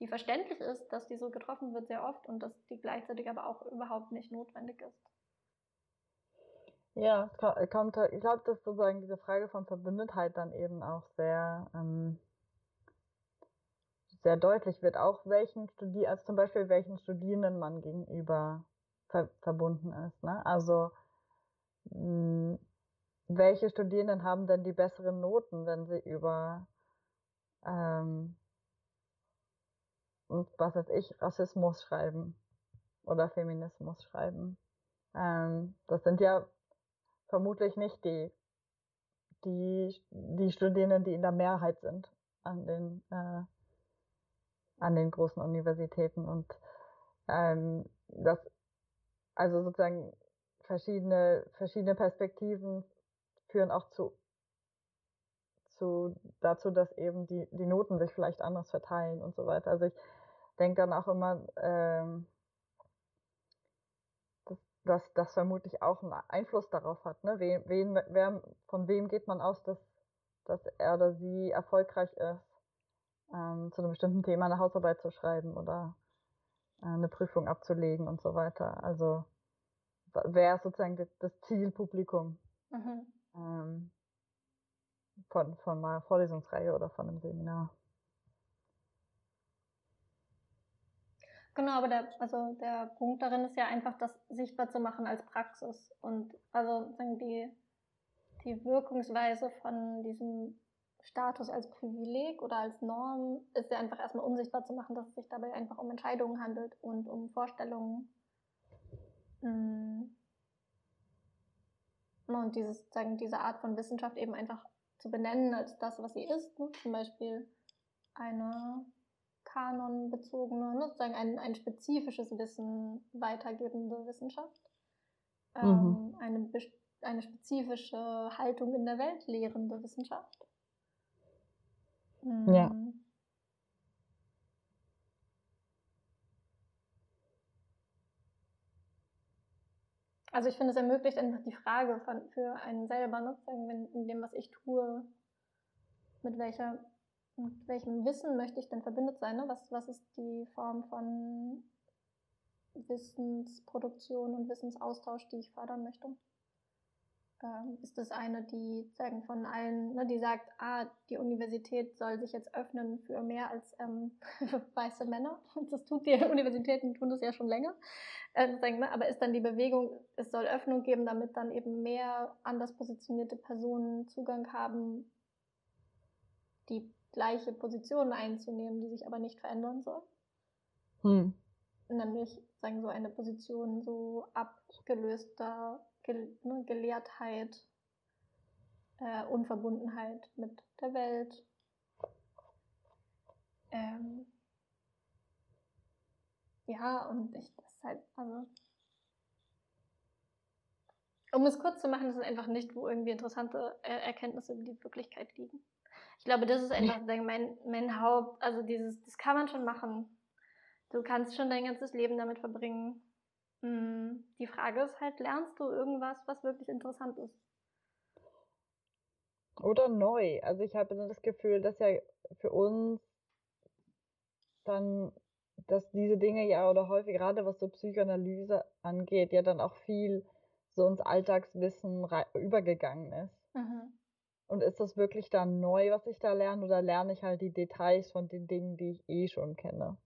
die verständlich ist, dass die so getroffen wird sehr oft und dass die gleichzeitig aber auch überhaupt nicht notwendig ist. Ja, kommt, ich glaube, dass sozusagen diese Frage von Verbündetheit dann eben auch sehr, ähm, sehr deutlich wird, auch welchen Studi also zum Beispiel welchen Studierenden man gegenüber ver verbunden ist. Ne? Also mh, hm, welche Studierenden haben denn die besseren Noten, wenn sie über ähm, was weiß ich, Rassismus schreiben oder Feminismus schreiben. Ähm, das sind ja vermutlich nicht die, die, die Studierenden, die in der Mehrheit sind an den, äh, an den großen Universitäten und ähm, das, also sozusagen verschiedene, verschiedene Perspektiven führen auch zu, zu dazu, dass eben die, die Noten sich vielleicht anders verteilen und so weiter. Also ich denke dann auch immer, ähm, dass das vermutlich auch einen Einfluss darauf hat. Ne? Wen, wen, wer, von wem geht man aus, dass, dass er oder sie erfolgreich ist, ähm, zu einem bestimmten Thema eine Hausarbeit zu schreiben oder äh, eine Prüfung abzulegen und so weiter. Also wer ist sozusagen das, das Zielpublikum mhm. ähm, von, von einer Vorlesungsreihe oder von einem Seminar? Genau, aber der, also der Punkt darin ist ja einfach, das sichtbar zu machen als Praxis und also die, die Wirkungsweise von diesem Status als Privileg oder als Norm ist ja einfach erstmal unsichtbar zu machen, dass es sich dabei einfach um Entscheidungen handelt und um Vorstellungen. Mm. Und dieses, sagen, diese Art von Wissenschaft eben einfach zu benennen als das, was sie ist. Ne? Zum Beispiel eine kanonbezogene, ne, sozusagen ein, ein spezifisches Wissen weitergebende Wissenschaft. Ähm, mhm. eine, eine spezifische Haltung in der Welt lehrende Wissenschaft. Mhm. Ja. Also ich finde, es ermöglicht einfach die Frage von, für einen selber, ne, wenn, in dem, was ich tue, mit welcher mit welchem Wissen möchte ich denn verbündet sein? Ne? Was, was ist die Form von Wissensproduktion und Wissensaustausch, die ich fördern möchte? Ähm, ist das eine, die sagen von allen, ne, die sagt, ah, die Universität soll sich jetzt öffnen für mehr als ähm, [LAUGHS] weiße Männer. [LAUGHS] Das tut die [LAUGHS] Universitäten tun das ja schon länger. Äh, sagen, ne, aber ist dann die Bewegung, es soll Öffnung geben, damit dann eben mehr anders positionierte Personen Zugang haben, die gleiche Position einzunehmen, die sich aber nicht verändern soll. Hm. Nämlich, sagen so eine Position so abgelöster Ge ne, Gelehrtheit, äh, Unverbundenheit mit der Welt. Ähm, ja, und ich, das ist halt, also, um es kurz zu machen, das ist einfach nicht, wo irgendwie interessante Erkenntnisse über die Wirklichkeit liegen. Ich glaube, das ist einfach mein, mein Haupt, also dieses, das kann man schon machen. Du kannst schon dein ganzes Leben damit verbringen. Hm, die Frage ist halt, lernst du irgendwas, was wirklich interessant ist? Oder neu. Also ich habe das Gefühl, dass ja für uns dann, dass diese Dinge ja oder häufig gerade was so Psychoanalyse angeht, ja dann auch viel so ins Alltagswissen übergegangen ist. Mhm. Und ist das wirklich dann neu, was ich da lerne, oder lerne ich halt die Details von den Dingen, die ich eh schon kenne?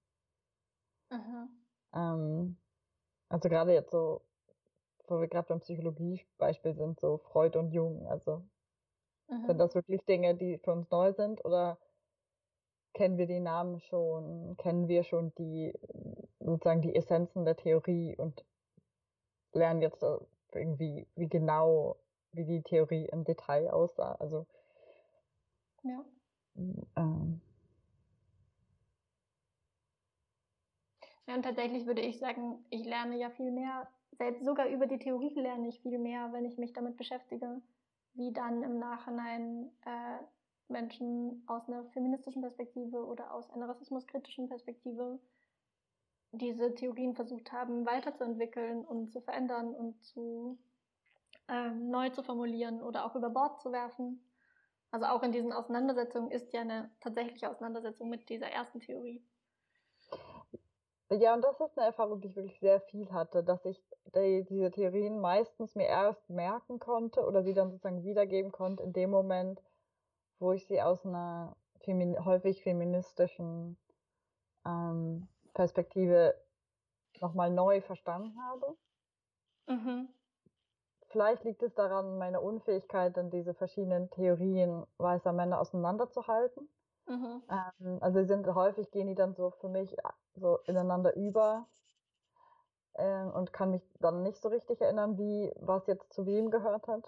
Mhm. Ähm, also gerade jetzt so, wo wir gerade beim Psychologie-Beispiel sind, so Freud und Jung, also mhm. sind das wirklich Dinge, die für uns neu sind, oder kennen wir die Namen schon, kennen wir schon die, sozusagen die Essenzen der Theorie und lernen jetzt irgendwie, wie genau, wie die Theorie im Detail aussah. Also ja. Ähm, ja, und tatsächlich würde ich sagen, ich lerne ja viel mehr, selbst sogar über die Theorie lerne ich viel mehr, wenn ich mich damit beschäftige, wie dann im Nachhinein äh, Menschen aus einer feministischen Perspektive oder aus einer rassismuskritischen Perspektive diese Theorien versucht haben weiterzuentwickeln und zu verändern und zu ähm, neu zu formulieren oder auch über Bord zu werfen. Also auch in diesen Auseinandersetzungen ist ja eine tatsächliche Auseinandersetzung mit dieser ersten Theorie. Ja, und das ist eine Erfahrung, die ich wirklich sehr viel hatte, dass ich die, diese Theorien meistens mir erst merken konnte oder sie dann sozusagen wiedergeben konnte in dem Moment, wo ich sie aus einer femin häufig feministischen ähm, Perspektive nochmal neu verstanden habe. Mhm. Vielleicht liegt es daran, meine Unfähigkeit, dann diese verschiedenen Theorien weißer Männer auseinanderzuhalten. Mhm. Ähm, also sie sind häufig gehen die dann so für mich äh, so ineinander über ähm, und kann mich dann nicht so richtig erinnern, wie was jetzt zu wem gehört hat.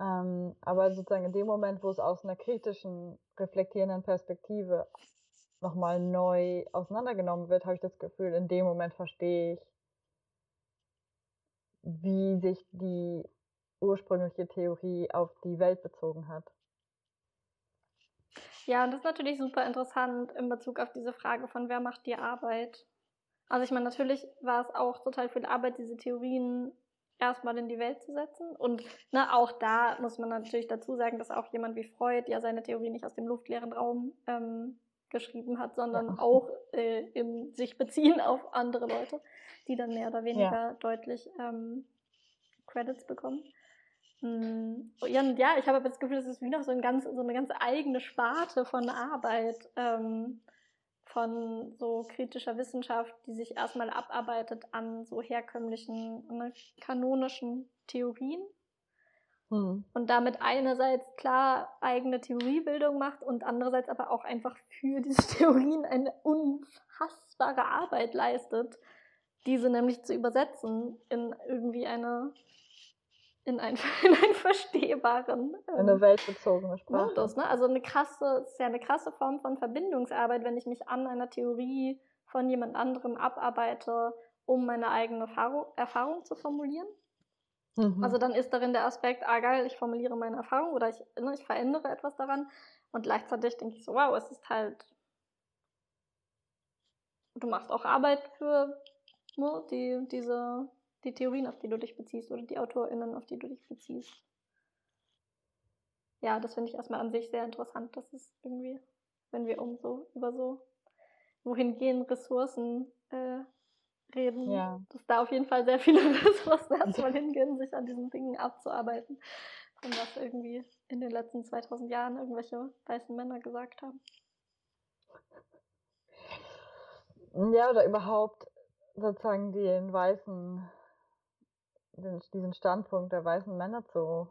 Ähm, aber sozusagen in dem Moment, wo es aus einer kritischen, reflektierenden Perspektive nochmal neu auseinandergenommen wird, habe ich das Gefühl, in dem Moment verstehe ich, wie sich die ursprüngliche Theorie auf die Welt bezogen hat. Ja, und das ist natürlich super interessant in Bezug auf diese Frage von wer macht die Arbeit. Also ich meine, natürlich war es auch total viel Arbeit, diese Theorien erstmal in die Welt zu setzen. Und ne, auch da muss man natürlich dazu sagen, dass auch jemand wie Freud ja seine Theorie nicht aus dem luftleeren Raum ähm, geschrieben hat, sondern ja. auch äh, im sich beziehen auf andere Leute, die dann mehr oder weniger ja. deutlich ähm, Credits bekommen. Mm, ja, und ja, ich habe das Gefühl, das ist wie noch so, ein ganz, so eine ganz eigene Sparte von Arbeit. Ähm, von so kritischer Wissenschaft, die sich erstmal abarbeitet an so herkömmlichen, ne, kanonischen Theorien. Hm. Und damit einerseits klar eigene Theoriebildung macht und andererseits aber auch einfach für diese [LAUGHS] Theorien eine unfassbare Arbeit leistet, diese nämlich zu übersetzen in irgendwie eine in einen, [LAUGHS] in einen verstehbaren ähm, eine weltbezogene Sprache. Modus. Ne? Also eine krasse, ist ja eine krasse Form von Verbindungsarbeit, wenn ich mich an einer Theorie von jemand anderem abarbeite, um meine eigene Erfahrung, Erfahrung zu formulieren. Mhm. Also dann ist darin der Aspekt, ah geil, ich formuliere meine Erfahrung oder ich, ne, ich verändere etwas daran und gleichzeitig denke ich so, wow, es ist halt, du machst auch Arbeit für ne, die, diese die Theorien, auf die du dich beziehst oder die AutorInnen, auf die du dich beziehst. Ja, das finde ich erstmal an sich sehr interessant, dass es irgendwie, wenn wir um so, über so, wohin gehen Ressourcen äh, reden, ja. dass da auf jeden Fall sehr viele [LAUGHS] Ressourcen erstmal [LAUGHS] hingehen, sich an diesen Dingen abzuarbeiten, von was irgendwie in den letzten 2000 Jahren irgendwelche weißen Männer gesagt haben. Ja, oder überhaupt sozusagen den weißen den, diesen Standpunkt der weißen Männer zu,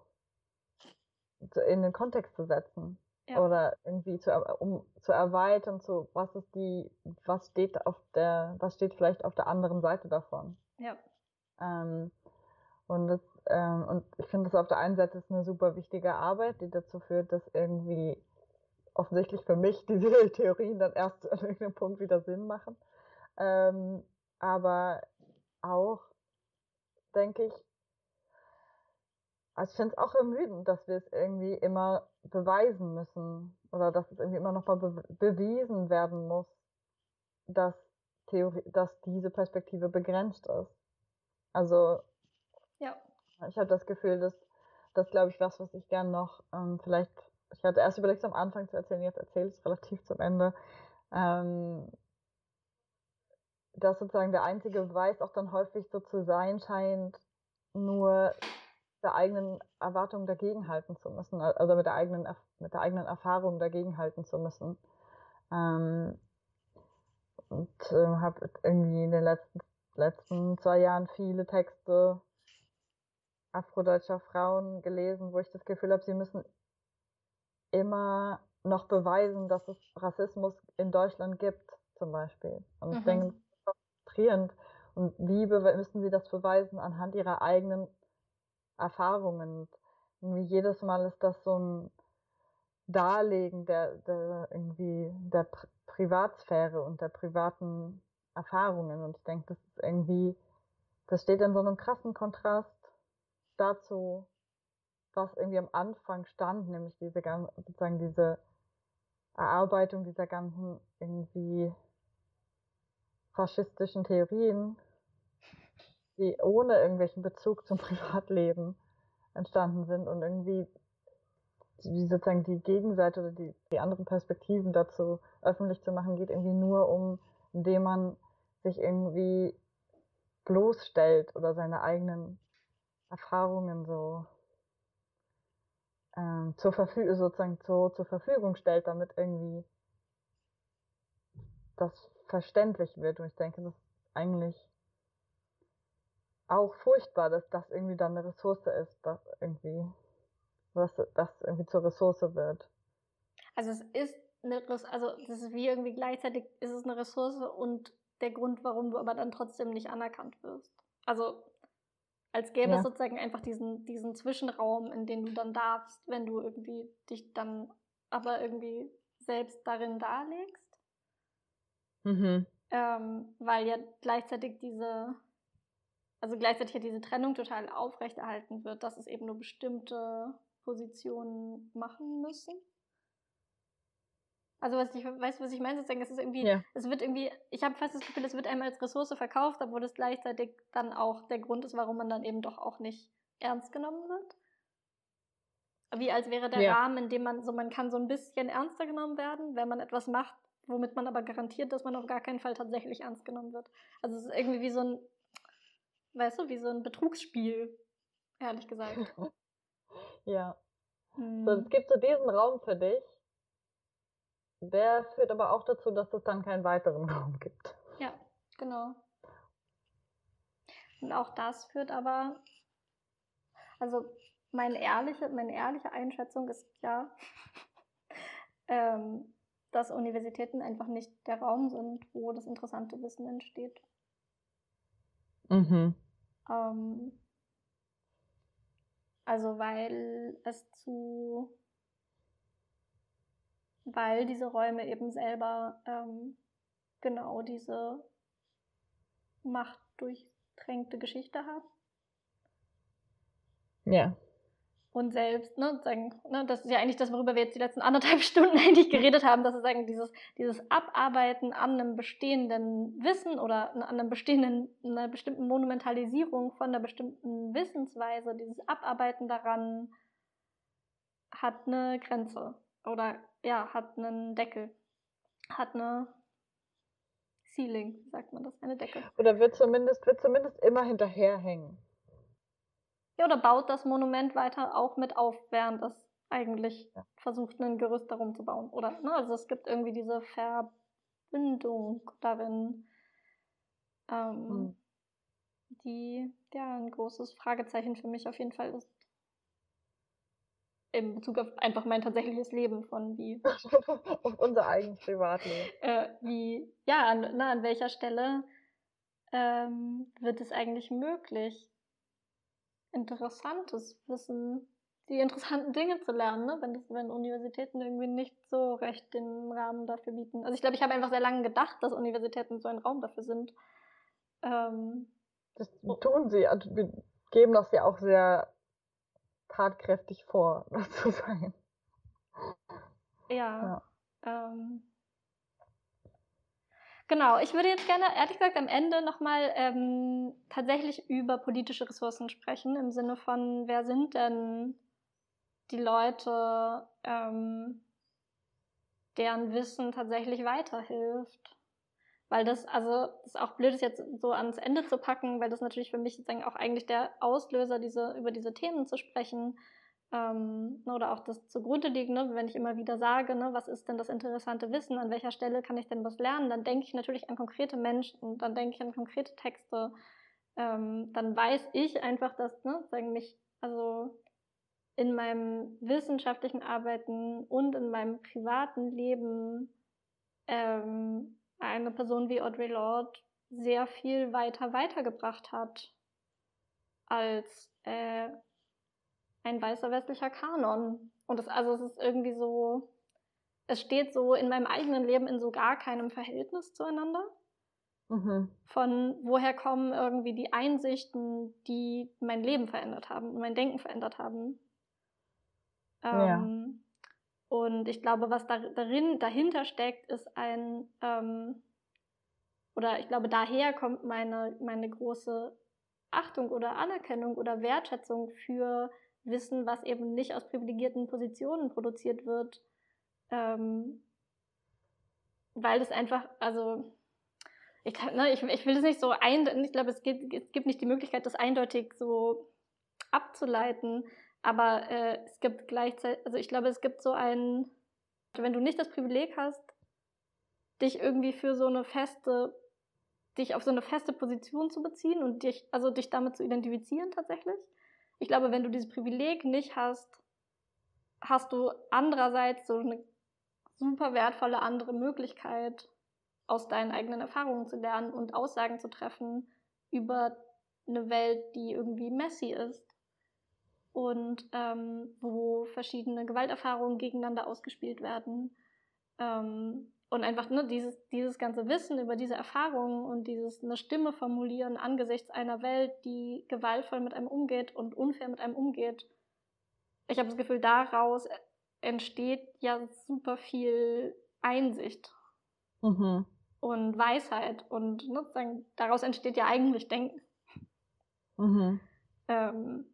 zu in den Kontext zu setzen. Ja. Oder irgendwie zu, um zu erweitern zu, was ist die, was steht auf der, was steht vielleicht auf der anderen Seite davon. Ja. Ähm, und das, ähm, und ich finde das auf der einen Seite ist eine super wichtige Arbeit, die dazu führt, dass irgendwie offensichtlich für mich [LAUGHS] diese Theorien dann erst an irgendeinem Punkt wieder Sinn machen. Ähm, aber auch denke ich, also ich finde es auch ermüdend, dass wir es irgendwie immer beweisen müssen oder dass es irgendwie immer noch mal be bewiesen werden muss, dass Theorie, dass diese Perspektive begrenzt ist. Also ja. ich habe das Gefühl, dass das glaube ich was, was ich gern noch ähm, vielleicht, ich hatte erst überlegt am Anfang zu erzählen, jetzt erzähle ich es relativ zum Ende, ähm, dass sozusagen der einzige Beweis auch dann häufig so zu sein scheint, nur der eigenen Erwartung dagegenhalten zu müssen, also mit der eigenen, mit der eigenen Erfahrung dagegenhalten zu müssen. Ähm, und äh, habe irgendwie in den letzten, letzten zwei Jahren viele Texte afrodeutscher Frauen gelesen, wo ich das Gefühl habe, sie müssen immer noch beweisen, dass es Rassismus in Deutschland gibt, zum Beispiel. Und ich mhm. denke, das ist frustrierend. Und wie müssen sie das beweisen? Anhand ihrer eigenen Erfahrungen. Irgendwie jedes Mal ist das so ein Darlegen der, der irgendwie der Pri Privatsphäre und der privaten Erfahrungen. Und ich denke, das ist irgendwie, das steht in so einem krassen Kontrast dazu, was irgendwie am Anfang stand, nämlich diese sozusagen diese Erarbeitung dieser ganzen irgendwie faschistischen Theorien, die ohne irgendwelchen Bezug zum [LAUGHS] Privatleben entstanden sind und irgendwie die, sozusagen die Gegenseite oder die, die anderen Perspektiven dazu öffentlich zu machen, geht irgendwie nur um, indem man sich irgendwie bloßstellt oder seine eigenen Erfahrungen so ähm, zur Verfügung sozusagen zur, zur Verfügung stellt, damit irgendwie das verständlich wird. Und ich denke, das ist eigentlich auch furchtbar, dass das irgendwie dann eine Ressource ist, dass irgendwie was das irgendwie zur Ressource wird. Also es ist eine Ressource, also das ist wie irgendwie gleichzeitig ist es eine Ressource und der Grund, warum du aber dann trotzdem nicht anerkannt wirst. Also als gäbe ja. es sozusagen einfach diesen, diesen Zwischenraum, in den du dann darfst, wenn du irgendwie dich dann aber irgendwie selbst darin darlegst. Mhm. Ähm, weil ja gleichzeitig diese, also gleichzeitig ja diese Trennung total aufrechterhalten wird, dass es eben nur bestimmte Positionen machen müssen. Also was ich weißt du, was ich meine? Sozusagen, es ist irgendwie, ja. es wird irgendwie, ich habe fast das Gefühl, es wird einem als Ressource verkauft, obwohl das gleichzeitig dann auch der Grund ist, warum man dann eben doch auch nicht ernst genommen wird. Wie als wäre der ja. Rahmen, in dem man so, man kann so ein bisschen ernster genommen werden, wenn man etwas macht, womit man aber garantiert, dass man auf gar keinen Fall tatsächlich ernst genommen wird. Also es ist irgendwie wie so ein, weißt du, wie so ein Betrugsspiel, ehrlich gesagt. [LAUGHS] ja. Hm. So, es gibt so diesen Raum für dich, der führt aber auch dazu, dass es dann keinen weiteren [LAUGHS] Raum gibt. Ja, genau. Und auch das führt aber, also meine ehrliche, meine ehrliche Einschätzung ist ja, [LAUGHS] ähm, dass Universitäten einfach nicht der Raum sind, wo das interessante Wissen entsteht. Mhm. Ähm, also weil es zu weil diese Räume eben selber ähm, genau diese machtdurchtränkte Geschichte haben. Ja. Und selbst, ne, sagen, ne, das ist ja eigentlich das, worüber wir jetzt die letzten anderthalb [LAUGHS] Stunden eigentlich geredet haben, dass es sagen, dieses, dieses Abarbeiten an einem bestehenden Wissen oder an einem bestehenden, einer bestimmten Monumentalisierung von einer bestimmten Wissensweise, dieses Abarbeiten daran hat eine Grenze oder ja, hat einen Deckel. Hat eine Ceiling, sagt man das, eine Decke. Oder wird zumindest, wird zumindest immer hinterherhängen. Ja, oder baut das Monument weiter auch mit auf, während es eigentlich ja. versucht, ein Gerüst darum zu bauen. Oder, ne, also es gibt irgendwie diese Verbindung darin, ähm, hm. die ja ein großes Fragezeichen für mich auf jeden Fall ist in Bezug auf einfach mein tatsächliches Leben von wie. [LAUGHS] auf unser eigenes Privatleben. [LAUGHS] Äh, wie, ja, an, na, an welcher Stelle ähm, wird es eigentlich möglich, interessantes Wissen, die interessanten Dinge zu lernen, ne? wenn, das, wenn Universitäten irgendwie nicht so recht den Rahmen dafür bieten. Also ich glaube, ich habe einfach sehr lange gedacht, dass Universitäten so ein Raum dafür sind. Ähm, das tun sie. Also wir geben das ja auch sehr tatkräftig vor, [LAUGHS] das zu sein. Ja. ja. Ähm, genau, ich würde jetzt gerne, ehrlich gesagt, am Ende nochmal ähm, tatsächlich über politische Ressourcen sprechen, im Sinne von, wer sind denn die Leute, ähm, deren Wissen tatsächlich weiterhilft? weil das, also, das ist auch blöd, ist jetzt so ans Ende zu packen, weil das natürlich für mich sozusagen auch eigentlich der Auslöser, diese, über diese Themen zu sprechen, ähm, ne, oder auch das zugrunde liegt, ne, wenn ich immer wieder sage, ne, was ist denn das interessante Wissen, an welcher Stelle kann ich denn was lernen, dann denke ich natürlich an konkrete Menschen, dann denke ich an konkrete Texte, ähm, dann weiß ich einfach, dass, ne, sagen mich, also in meinem wissenschaftlichen Arbeiten und in meinem privaten Leben ähm, eine Person wie Audre Lorde sehr viel weiter weitergebracht hat als äh, ein weißer westlicher Kanon. Und das, also es ist irgendwie so, es steht so in meinem eigenen Leben in so gar keinem Verhältnis zueinander. Mhm. Von woher kommen irgendwie die Einsichten, die mein Leben verändert haben und mein Denken verändert haben. Ja. Ähm, und ich glaube, was da, darin, dahinter steckt, ist ein, ähm, oder ich glaube, daher kommt meine, meine große Achtung oder Anerkennung oder Wertschätzung für Wissen, was eben nicht aus privilegierten Positionen produziert wird, ähm, weil es einfach, also ich, kann, ne, ich, ich will es nicht so ein, ich glaube, es gibt, es gibt nicht die Möglichkeit, das eindeutig so abzuleiten, aber äh, es gibt gleichzeitig, also ich glaube, es gibt so ein, wenn du nicht das Privileg hast, dich irgendwie für so eine feste, dich auf so eine feste Position zu beziehen und dich, also dich damit zu identifizieren tatsächlich, ich glaube, wenn du dieses Privileg nicht hast, hast du andererseits so eine super wertvolle andere Möglichkeit, aus deinen eigenen Erfahrungen zu lernen und Aussagen zu treffen über eine Welt, die irgendwie messy ist und ähm, wo verschiedene Gewalterfahrungen gegeneinander ausgespielt werden. Ähm, und einfach ne, dieses, dieses ganze Wissen über diese Erfahrungen und dieses eine Stimme formulieren angesichts einer Welt, die gewaltvoll mit einem umgeht und unfair mit einem umgeht. Ich habe das Gefühl, daraus entsteht ja super viel Einsicht mhm. und Weisheit und ne, daraus entsteht ja eigentlich Denken. Mhm. Ähm,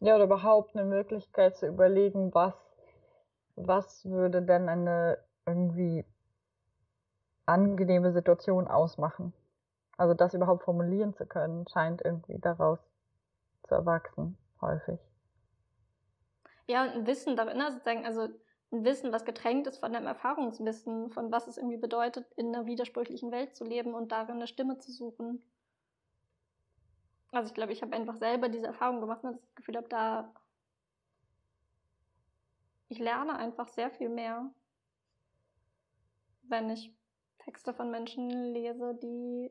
ja, oder überhaupt eine Möglichkeit zu überlegen, was, was würde denn eine irgendwie angenehme Situation ausmachen. Also das überhaupt formulieren zu können, scheint irgendwie daraus zu erwachsen, häufig. Ja, und ein Wissen darin, sozusagen, also ein Wissen, was getränkt ist von einem Erfahrungswissen, von was es irgendwie bedeutet, in einer widersprüchlichen Welt zu leben und darin eine Stimme zu suchen. Also ich glaube, ich habe einfach selber diese Erfahrung gemacht und das Gefühl habe, da ich lerne einfach sehr viel mehr wenn ich Texte von Menschen lese, die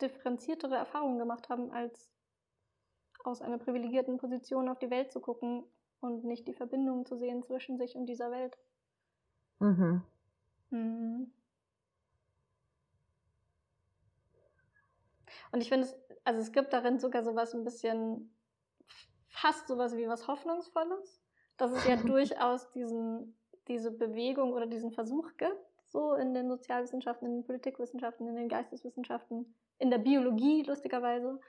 differenziertere Erfahrungen gemacht haben, als aus einer privilegierten Position auf die Welt zu gucken und nicht die Verbindung zu sehen zwischen sich und dieser Welt. Mhm. Mhm. Und ich finde es, also es gibt darin sogar sowas ein bisschen, fast sowas wie was Hoffnungsvolles, dass es ja [LAUGHS] durchaus diesen, diese Bewegung oder diesen Versuch gibt, so in den Sozialwissenschaften, in den Politikwissenschaften, in den Geisteswissenschaften, in der Biologie lustigerweise,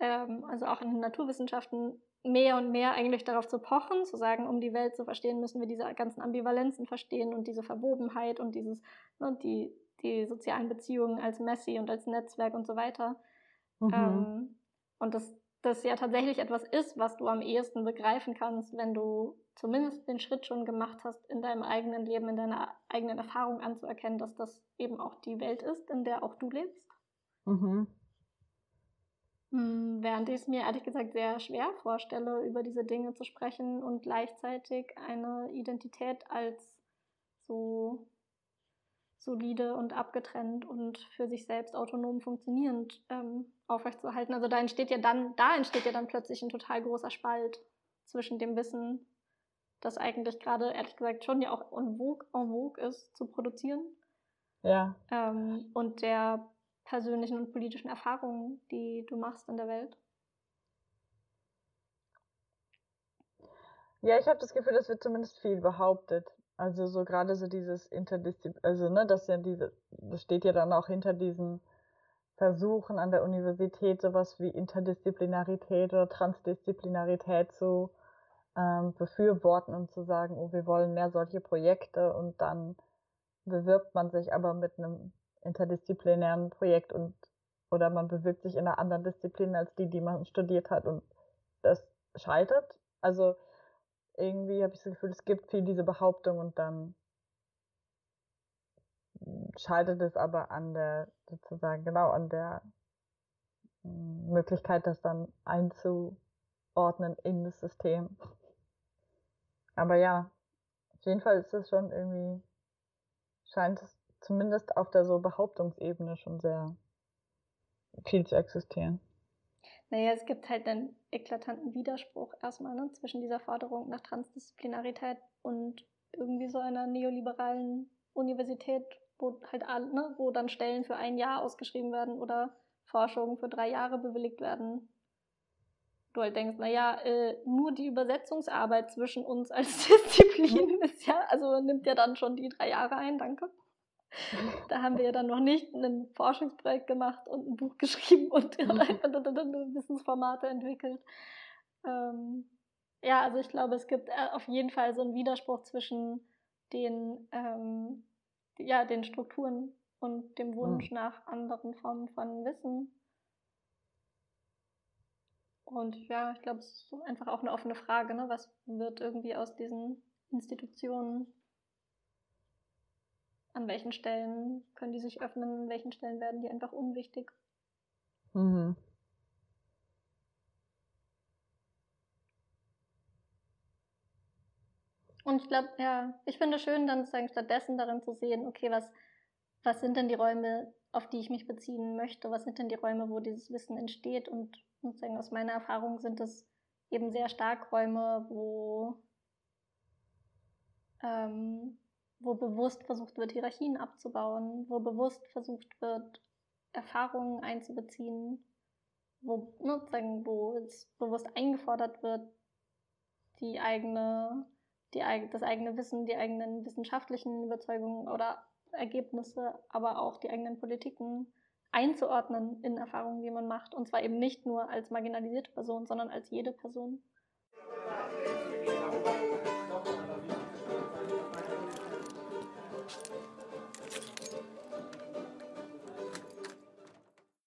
ähm, also auch in den Naturwissenschaften mehr und mehr eigentlich darauf zu pochen, zu sagen, um die Welt zu verstehen, müssen wir diese ganzen Ambivalenzen verstehen und diese Verwobenheit und dieses, ne, die, die sozialen Beziehungen als Messi und als Netzwerk und so weiter. Mhm. Ähm, und das, das ja tatsächlich etwas ist, was du am ehesten begreifen kannst, wenn du zumindest den Schritt schon gemacht hast, in deinem eigenen Leben, in deiner eigenen Erfahrung anzuerkennen, dass das eben auch die Welt ist, in der auch du lebst. Mhm. Hm, während ich es mir ehrlich gesagt sehr schwer vorstelle, über diese Dinge zu sprechen und gleichzeitig eine Identität als so solide und abgetrennt und für sich selbst autonom funktionierend ähm, aufrechtzuerhalten. Also da entsteht ja dann, da entsteht ja dann plötzlich ein total großer Spalt zwischen dem Wissen, das eigentlich gerade, ehrlich gesagt, schon ja auch en vogue, en vogue ist, zu produzieren. Ja. Ähm, und der persönlichen und politischen Erfahrungen, die du machst in der Welt. Ja, ich habe das Gefühl, das wird zumindest viel behauptet. Also so gerade so dieses Interdisziplin, also ne, das ja diese, das steht ja dann auch hinter diesen Versuchen an der Universität sowas wie Interdisziplinarität oder Transdisziplinarität zu ähm, befürworten und zu sagen, oh, wir wollen mehr solche Projekte und dann bewirbt man sich aber mit einem interdisziplinären Projekt und oder man bewirbt sich in einer anderen Disziplin als die, die man studiert hat und das scheitert. Also irgendwie habe ich das Gefühl, es gibt viel diese Behauptung und dann scheitert es aber an der, sozusagen, genau, an der hm, Möglichkeit, das dann einzuordnen in das System. Aber ja, auf jeden Fall ist es schon irgendwie, scheint es zumindest auf der so Behauptungsebene schon sehr viel zu existieren. Naja, es gibt halt einen eklatanten Widerspruch erstmal ne, zwischen dieser Forderung nach Transdisziplinarität und irgendwie so einer neoliberalen Universität, wo halt ne, wo dann Stellen für ein Jahr ausgeschrieben werden oder Forschungen für drei Jahre bewilligt werden. Du halt denkst, naja, äh, nur die Übersetzungsarbeit zwischen uns als [LAUGHS] Disziplin ist ja, also nimmt ja dann schon die drei Jahre ein, danke. Da haben wir ja dann noch nicht ein Forschungsprojekt gemacht und ein Buch geschrieben und mhm. [LAUGHS] Wissensformate entwickelt. Ähm, ja, also ich glaube, es gibt äh, auf jeden Fall so einen Widerspruch zwischen den, ähm, ja, den Strukturen und dem Wunsch mhm. nach anderen Formen von Wissen. Und ja, ich glaube, es ist einfach auch eine offene Frage, ne? was wird irgendwie aus diesen Institutionen an welchen Stellen können die sich öffnen, an welchen Stellen werden die einfach unwichtig. Mhm. Und ich glaube, ja, ich finde es schön, dann sozusagen stattdessen darin zu sehen, okay, was, was sind denn die Räume, auf die ich mich beziehen möchte? Was sind denn die Räume, wo dieses Wissen entsteht? Und sozusagen aus meiner Erfahrung sind es eben sehr stark Räume, wo ähm, wo bewusst versucht wird, Hierarchien abzubauen, wo bewusst versucht wird, Erfahrungen einzubeziehen, wo, ne, sagen, wo es bewusst eingefordert wird, die eigene, die, das eigene Wissen, die eigenen wissenschaftlichen Überzeugungen oder Ergebnisse, aber auch die eigenen Politiken einzuordnen in Erfahrungen, die man macht. Und zwar eben nicht nur als marginalisierte Person, sondern als jede Person.